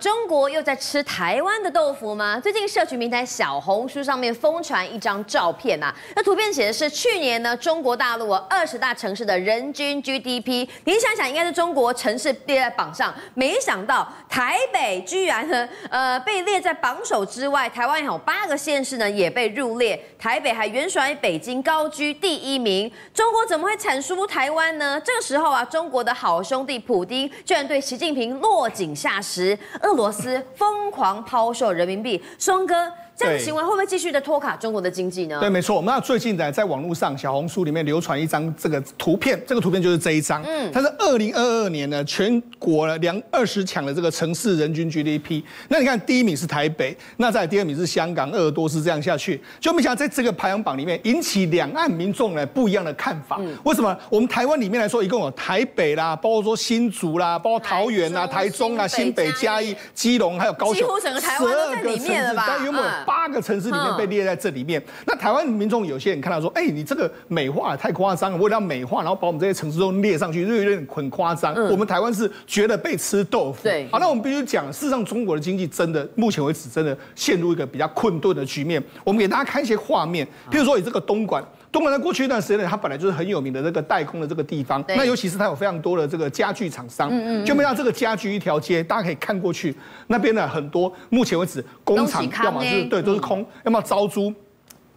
中国又在吃台湾的豆腐吗？最近社群平台小红书上面疯传一张照片啊，那图片写的是去年呢中国大陆二十大城市的人均 GDP，您想想应该是中国城市列在榜上，没想到台北居然呢呃被列在榜首之外，台湾有八个县市呢也被入列，台北还远甩北京高居第一名，中国怎么会惨输台湾呢？这个时候啊，中国的好兄弟普丁居然对习近平落井下石。俄罗斯疯狂抛售人民币，双哥。这样的行为会不会继续的拖卡中国的经济呢？对，没错。我们那最近呢，在网络上小红书里面流传一张这个图片，这个图片就是这一张。嗯，它是二零二二年呢全国呢两二十强的这个城市人均 GDP。那你看第一名是台北，那在第二名是香港、鄂尔多斯这样下去，就没想到在这个排行榜里面引起两岸民众呢不一样的看法。嗯、为什么？我们台湾里面来说，一共有台北啦，包括说新竹啦，包括桃园啦、台中啦、新北、嘉义、基隆，还有高雄，几乎整个台湾都在里面了吧？八个城市里面被列在这里面，那台湾民众有些人看到说，哎，你这个美化太夸张了，为了要美化，然后把我们这些城市都列上去，就有点很夸张。我们台湾是觉得被吃豆腐。对，好，那我们必须讲，事实上中国的经济真的目前为止真的陷入一个比较困顿的局面。我们给大家看一些画面，譬如说以这个东莞。东莞在过去一段时间呢，它本来就是很有名的这个代工的这个地方。那尤其是它有非常多的这个家具厂商。嗯嗯。就没想到这个家具一条街，大家可以看过去，那边呢很多，目前为止工厂要么就是对都是空，要么招租。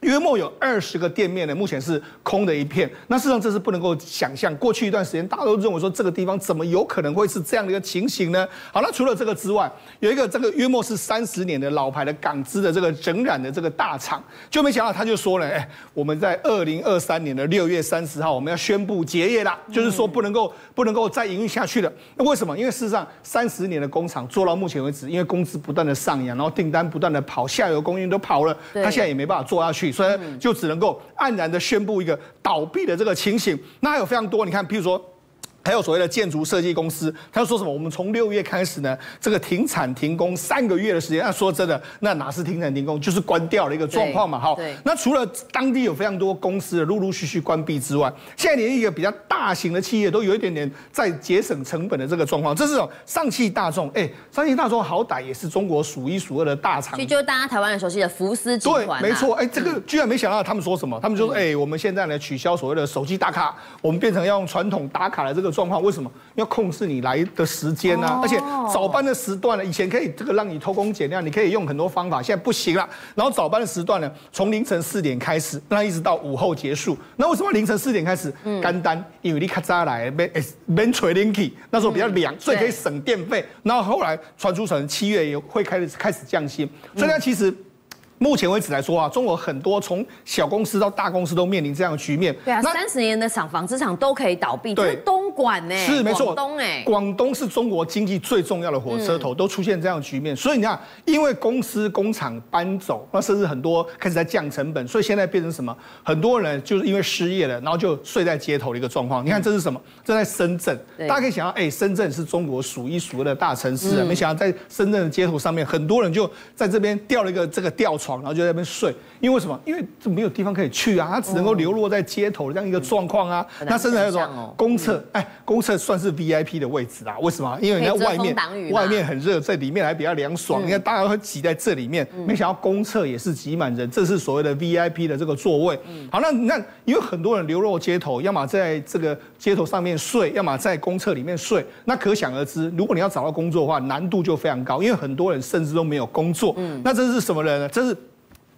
约莫有二十个店面呢，目前是空的一片。那事实上这是不能够想象。过去一段时间，大家都认为说这个地方怎么有可能会是这样的一个情形呢？好，那除了这个之外，有一个这个约莫是三十年的老牌的港资的这个整染的这个大厂，就没想到他就说了，哎，我们在二零二三年的六月三十号，我们要宣布结业啦，就是说不能够不能够再营运下去了。那为什么？因为事实上三十年的工厂做到目前为止，因为工资不断的上扬，然后订单不断的跑，下游供应都跑了，他现在也没办法做下去。所以就只能够黯然的宣布一个倒闭的这个情形。那还有非常多，你看，譬如说。还有所谓的建筑设计公司，他说什么？我们从六月开始呢，这个停产停工三个月的时间。那说真的，那哪是停产停工，就是关掉的一个状况嘛。好，那除了当地有非常多公司陆陆续续关闭之外，现在连一个比较大型的企业都有一点点在节省成本的这个状况。这是种上汽大众，哎，上汽大众好歹也是中国数一数二的大厂，就是大家台湾人熟悉的福斯集团。对，没错。哎，这个居然没想到他们说什么？他们就说，哎，我们现在呢取消所谓的手机打卡，我们变成要用传统打卡的这个状况。为什么要控制你来的时间呢？而且早班的时段呢，以前可以这个让你偷工减料，你可以用很多方法，现在不行了。然后早班的时段呢，从凌晨四点开始，那一直到午后结束。那为什么凌晨四点开始？干单，因为你卡扎来没没吹冷气，那时候比较凉，所以可以省电费。然后后来传出成七月也会开始开始降薪，所以它其实。目前为止来说啊，中国很多从小公司到大公司都面临这样的局面。对啊，三十年的厂房、资厂都可以倒闭。对，东莞呢？是没错，广东哎，广东是中国经济最重要的火车头，都出现这样的局面。所以你看，因为公司工厂搬走，那甚至很多开始在降成本，所以现在变成什么？很多人就是因为失业了，然后就睡在街头的一个状况。你看这是什么？这在深圳，大家可以想到，哎，深圳是中国数一数二的大城市，没想到在深圳的街头上面，很多人就在这边吊了一个这个吊床。然后就在那边睡，因为为什么？因为这没有地方可以去啊，他只能够流落在街头这样一个状况啊。那甚至还有说公厕，哎，公厕算是 VIP 的位置啊？为什么？因为人家外面外面很热，在里面还比较凉爽。你看大家都会挤在这里面，没想到公厕也是挤满人，这是所谓的 VIP 的这个座位。好，那你看，因为很多人流落街头，要么在这个街头上面睡，要么在公厕里面睡。那可想而知，如果你要找到工作的话，难度就非常高，因为很多人甚至都没有工作。嗯，那这是什么人呢？这是。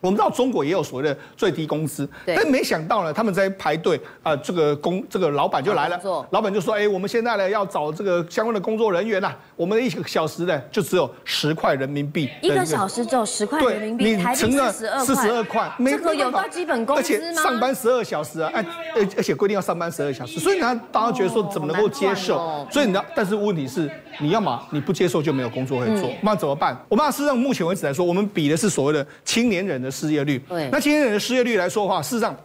我们知道中国也有所谓的最低工资，但没想到呢，他们在排队啊，这个工这个老板就来了，老板就说：“哎，我们现在呢要找这个相关的工作人员呐，我们的一个小时呢就只有十块人民币，一个小时只有十块人民币，台币四十二块，四十二块，这个有到基本工资吗？而且上班十二小时啊，哎，而而且规定要上班十二小时，所以呢，大家觉得说怎么能够接受？所以你知道，但是问题是，你要么你不接受就没有工作会做，那怎么办？我们事实上目前为止来说，我们比的是所谓的青年人的失业率。对，那青年人的失业率来说的话，事实上，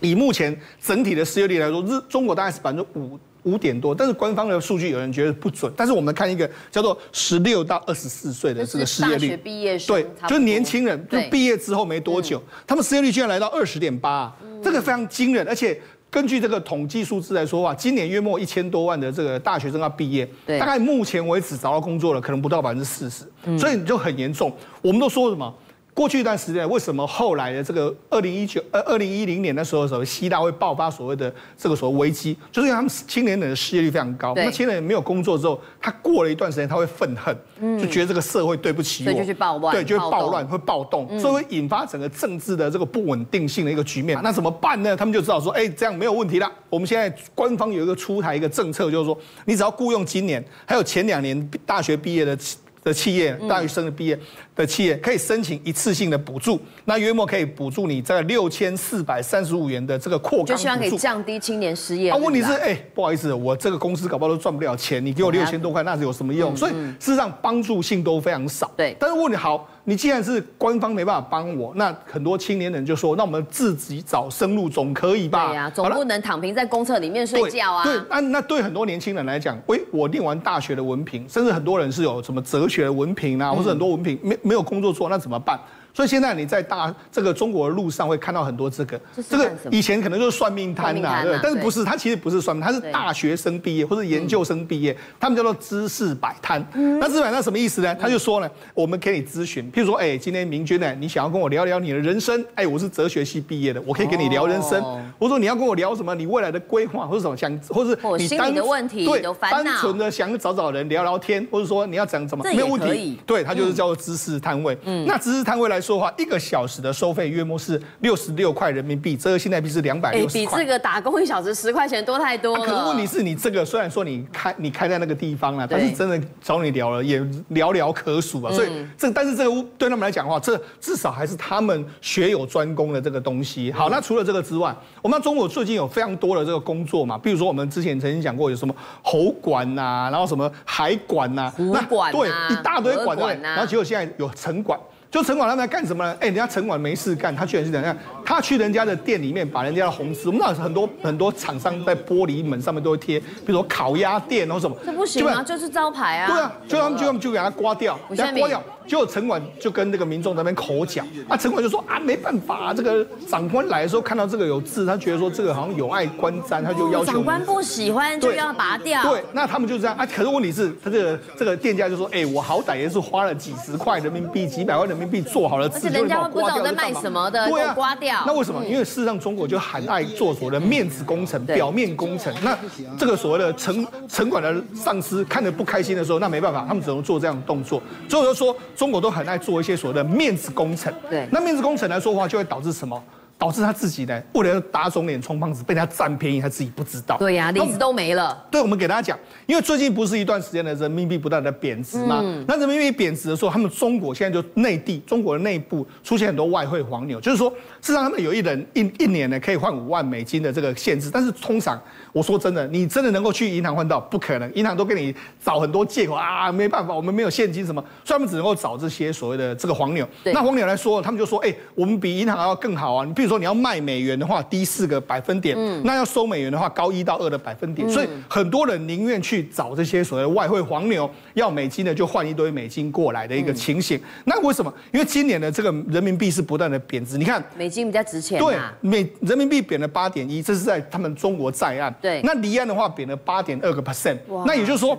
以目前整体的失业率来说，日中国大概是百分之五五点多，但是官方的数据有人觉得不准。但是我们看一个叫做十六到二十四岁的这个失业率，毕业对，就是年轻人，就毕业之后没多久，他们失业率居然来到二十点八，这个非常惊人，而且。根据这个统计数字来说话，今年月末一千多万的这个大学生要毕业，对大概目前为止找到工作了，可能不到百分之四十，所以你就很严重。我们都说什么？过去一段时间，为什么后来的这个二零一九呃二零一零年的时候，时候希腊会爆发所谓的这个所谓危机，就是因为他们青年人的失业率非常高，那青年人没有工作之后，他过了一段时间他会愤恨，就觉得这个社会对不起我，所以就去暴乱，对，就会暴乱会暴动，所以会引发整个政治的这个不稳定性的一个局面。那怎么办呢？他们就知道说，哎，这样没有问题了。我们现在官方有一个出台一个政策，就是说，你只要雇佣今年还有前两年大学毕业的。的企业，大学生的毕业的企业可以申请一次性的补助，那约莫可以补助你在六千四百三十五元的这个扩岗，就希望可以降低青年失业。啊，问题是，哎，不好意思，我这个公司搞不好都赚不了钱，你给我六千多块，那是有什么用？所以事实上帮助性都非常少。对，但是问你好。你既然是官方没办法帮我，那很多青年人就说：“那我们自己找生路总可以吧？”对呀、啊，总不能躺平在公厕里面睡觉啊。对，那那对很多年轻人来讲，喂，我念完大学的文凭，甚至很多人是有什么哲学的文凭啊，或者很多文凭没没有工作做，那怎么办？所以现在你在大这个中国的路上会看到很多这个，这个以前可能就是算命摊呐、啊，对，但是不是？他其实不是算命，它是大学生毕业或者研究生毕业，他们叫做知识摆摊。那知识摆摊什么意思呢？他就说呢，我们可以咨询，譬如说，哎，今天明君呢，你想要跟我聊聊你的人生，哎，我是哲学系毕业的，我可以跟你聊人生。我说你要跟我聊什么？你未来的规划或者什么想，或者你单的问题，对，单纯的想找找人聊聊天，或者说你要讲怎么，没有问题。对，他就是叫做知识摊位。嗯，那知识摊位来说的话，一个小。时的收费约莫是六十六块人民币，这个现在币是两百六十块，比这个打工一小时十块钱多太多了。可是问题是你这个虽然说你开你开在那个地方了，但是真的找你聊了也寥寥可数啊。所以这但是这个对他们来讲的话，这至少还是他们学有专攻的这个东西。好，那除了这个之外，我们中国最近有非常多的这个工作嘛，比如说我们之前曾经讲过有什么喉管呐，然后什么海管呐，湖管对，一大堆管对，然后结果现在有城管。就城管他们在干什么呢？哎，人家城管没事干，他居然是怎样？他去人家的店里面把人家的红丝，我们知道很多很多厂商在玻璃门上面都会贴，比如说烤鸭店或什么。这不行啊，就是招牌啊。对啊，就他们就他们就给他刮掉，给他刮掉。结果城管就跟那个民众在那边口角，啊，城管就说啊，没办法，啊，这个长官来的时候看到这个有字，他觉得说这个好像有碍观瞻，他就要求。长官不喜欢就要拔掉。对，那他们就这样啊。可是问题是，他这个这个店家就说，哎，我好歹也是花了几十块人民币、几百万人民币做好了字，人家不知道在卖什么的，对啊，刮掉。那为什么？因为事实上中国就很爱做所谓的面子工程、表面工程。那这个所谓的城城管的上司看着不开心的时候，那没办法，他们只能做这样的动作。所以就说中国都很爱做。做一些所谓的面子工程，对，那面子工程来说的话，就会导致什么？导致他自己呢，为了打肿脸充胖子，被人家占便宜，他自己不知道。对呀、啊，里子都没了。对，我们给大家讲，因为最近不是一段时间的人民币不断的贬值嘛，嗯、那人民币贬值的时候，他们中国现在就内地中国的内部出现很多外汇黄牛，就是说，事实上他们有一人一一年呢可以换五万美金的这个限制，但是通常我说真的，你真的能够去银行换到？不可能，银行都给你找很多借口啊，没办法，我们没有现金什么，所以他们只能够找这些所谓的这个黄牛。对那黄牛来说，他们就说，哎、欸，我们比银行要更好啊，你比如说你要卖美元。的话低四个百分点，嗯、那要收美元的话高一到二的百分点，嗯、所以很多人宁愿去找这些所谓的外汇黄牛，要美金的就换一堆美金过来的一个情形。嗯、那为什么？因为今年的这个人民币是不断的贬值，你看美金比较值钱，对，美人民币贬了八点一，这是在他们中国在岸，对，那离岸的话贬了八点二个 percent，那也就是说。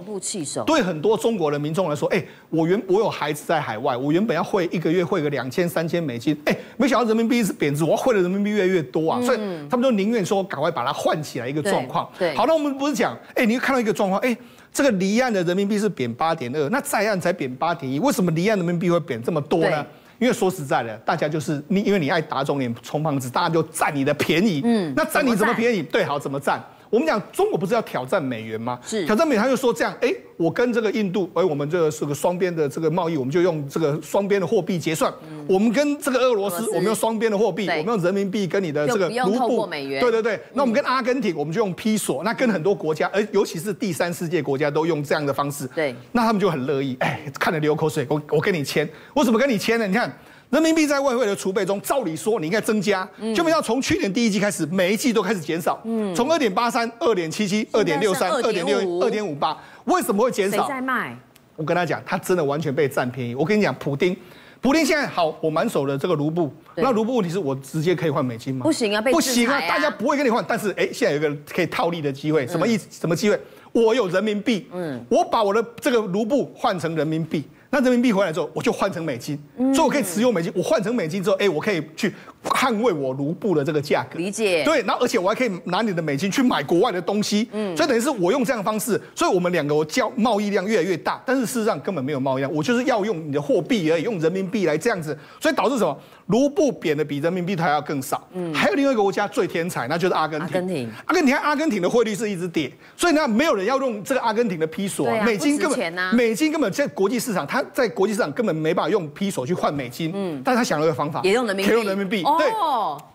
对很多中国的民众来说，哎，我原我有孩子在海外，我原本要汇一个月汇个两千三千美金，哎，没想到人民币是贬值，我要汇的人民币越来越多啊，嗯、所以。他们就宁愿说赶快把它换起来一个状况。对，好，那我们不是讲，哎，你看到一个状况，哎，这个离岸的人民币是贬八点二，那在岸才贬八点一，为什么离岸人民币会贬这么多呢？因为说实在的，大家就是你，因为你爱打肿脸充胖子，大家就占你的便宜。嗯，那占你怎么便宜？对，好，怎么占？我们讲中国不是要挑战美元吗？是挑战美元，他就说这样，哎，我跟这个印度，哎，我们这个是个双边的这个贸易，我们就用这个双边的货币结算。嗯、我们跟这个俄罗斯，我们用双边的货币，我们用人民币跟你的这个卢布。对对对，那我们跟阿根廷，我们就用披索。那跟很多国家，而尤其是第三世界国家都用这样的方式。对，那他们就很乐意，哎，看得流口水，我我跟你签，我怎么跟你签呢？你看。人民币在外汇的储备中，照理说你应该增加，就没想到从去年第一季开始，每一季都开始减少，从二点八三、二点七七、二点六三、二点六、二点五八，为什么会减少？谁在卖？我跟他讲，他真的完全被占便宜。我跟你讲，普丁。普丁现在好，我满手的这个卢布，那卢布问题是我直接可以换美金吗？不行啊。不行啊，大家不会跟你换。但是哎，现在有一个可以套利的机会，什么意思？什么机会？我有人民币，嗯，我把我的这个卢布换成人民币。那人民币回来之后，我就换成美金，所以我可以持有美金。我换成美金之后，哎，我可以去捍卫我卢布的这个价格。理解。对，然后而且我还可以拿你的美金去买国外的东西。嗯，所以等于是我用这样的方式，所以我们两个交贸易量越来越大，但是事实上根本没有贸易量，我就是要用你的货币而已，用人民币来这样子，所以导致什么？卢布贬的比人民币还要更少。嗯，还有另外一个国家最天才，那就是阿根廷。阿根廷，阿根廷，阿根廷的汇率是一直跌，所以呢，没有人要用这个阿根廷的披索，美金根本，美金根本在国际市场，它在国际市场根本没办法用披索去换美金。嗯，但是他想了一个方法，也用人民币，可以用人民币。对，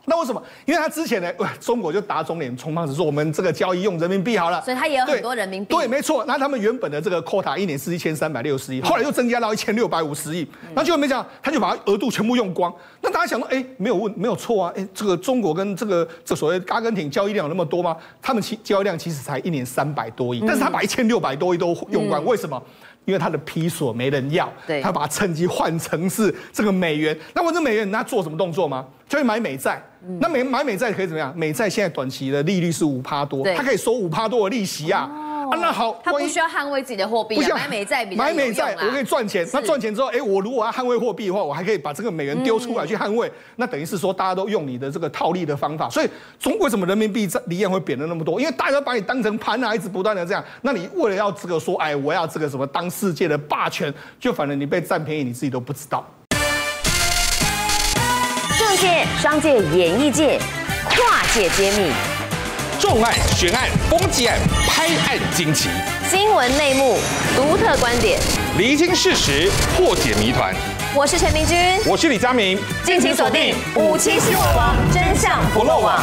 那为什么？因为他之前呢，中国就打肿脸充胖子，说我们这个交易用人民币好了，所以他也有很多人民币。对，没错。那他们原本的这个 quota 一年是一千三百六十亿，后来又增加到一千六百五十亿，那结果没想到，他就把它额度全部用光。那大家想说，哎。没有问，没有错啊！哎，这个中国跟这个这所谓阿根廷交易量有那么多吗？他们其交易量其实才一年三百多亿，但是他把一千六百多亿都用光，为什么？因为他的披索没人要，他把它趁机换成是这个美元。那我这美元，那做什么动作吗？就会买美债。那美买美债可以怎么样？美债现在短期的利率是五趴多，它可以收五趴多的利息啊。啊，那好，他不需要捍卫自己的货币，买美债比较买美债，我可以赚钱。那赚钱之后，哎，我如果要捍卫货币的话，我还可以把这个美元丢出来去捍卫。那等于是说，大家都用你的这个套利的方法。所以，中国为什么人民币在离岸会贬的那么多？因为大家把你当成盘啊，一直不断的这样。那你为了要这个说，哎，我要这个什么当世界的霸权，就反正你被占便宜，你自己都不知道。政界、商界、演艺界，跨界揭秘。重案、悬案、攻击案、拍案惊奇，新闻内幕、独特观点，厘清事实，破解谜团。我是陈明君，我是李佳明，敬请锁定《五七新闻网》，真相不漏网。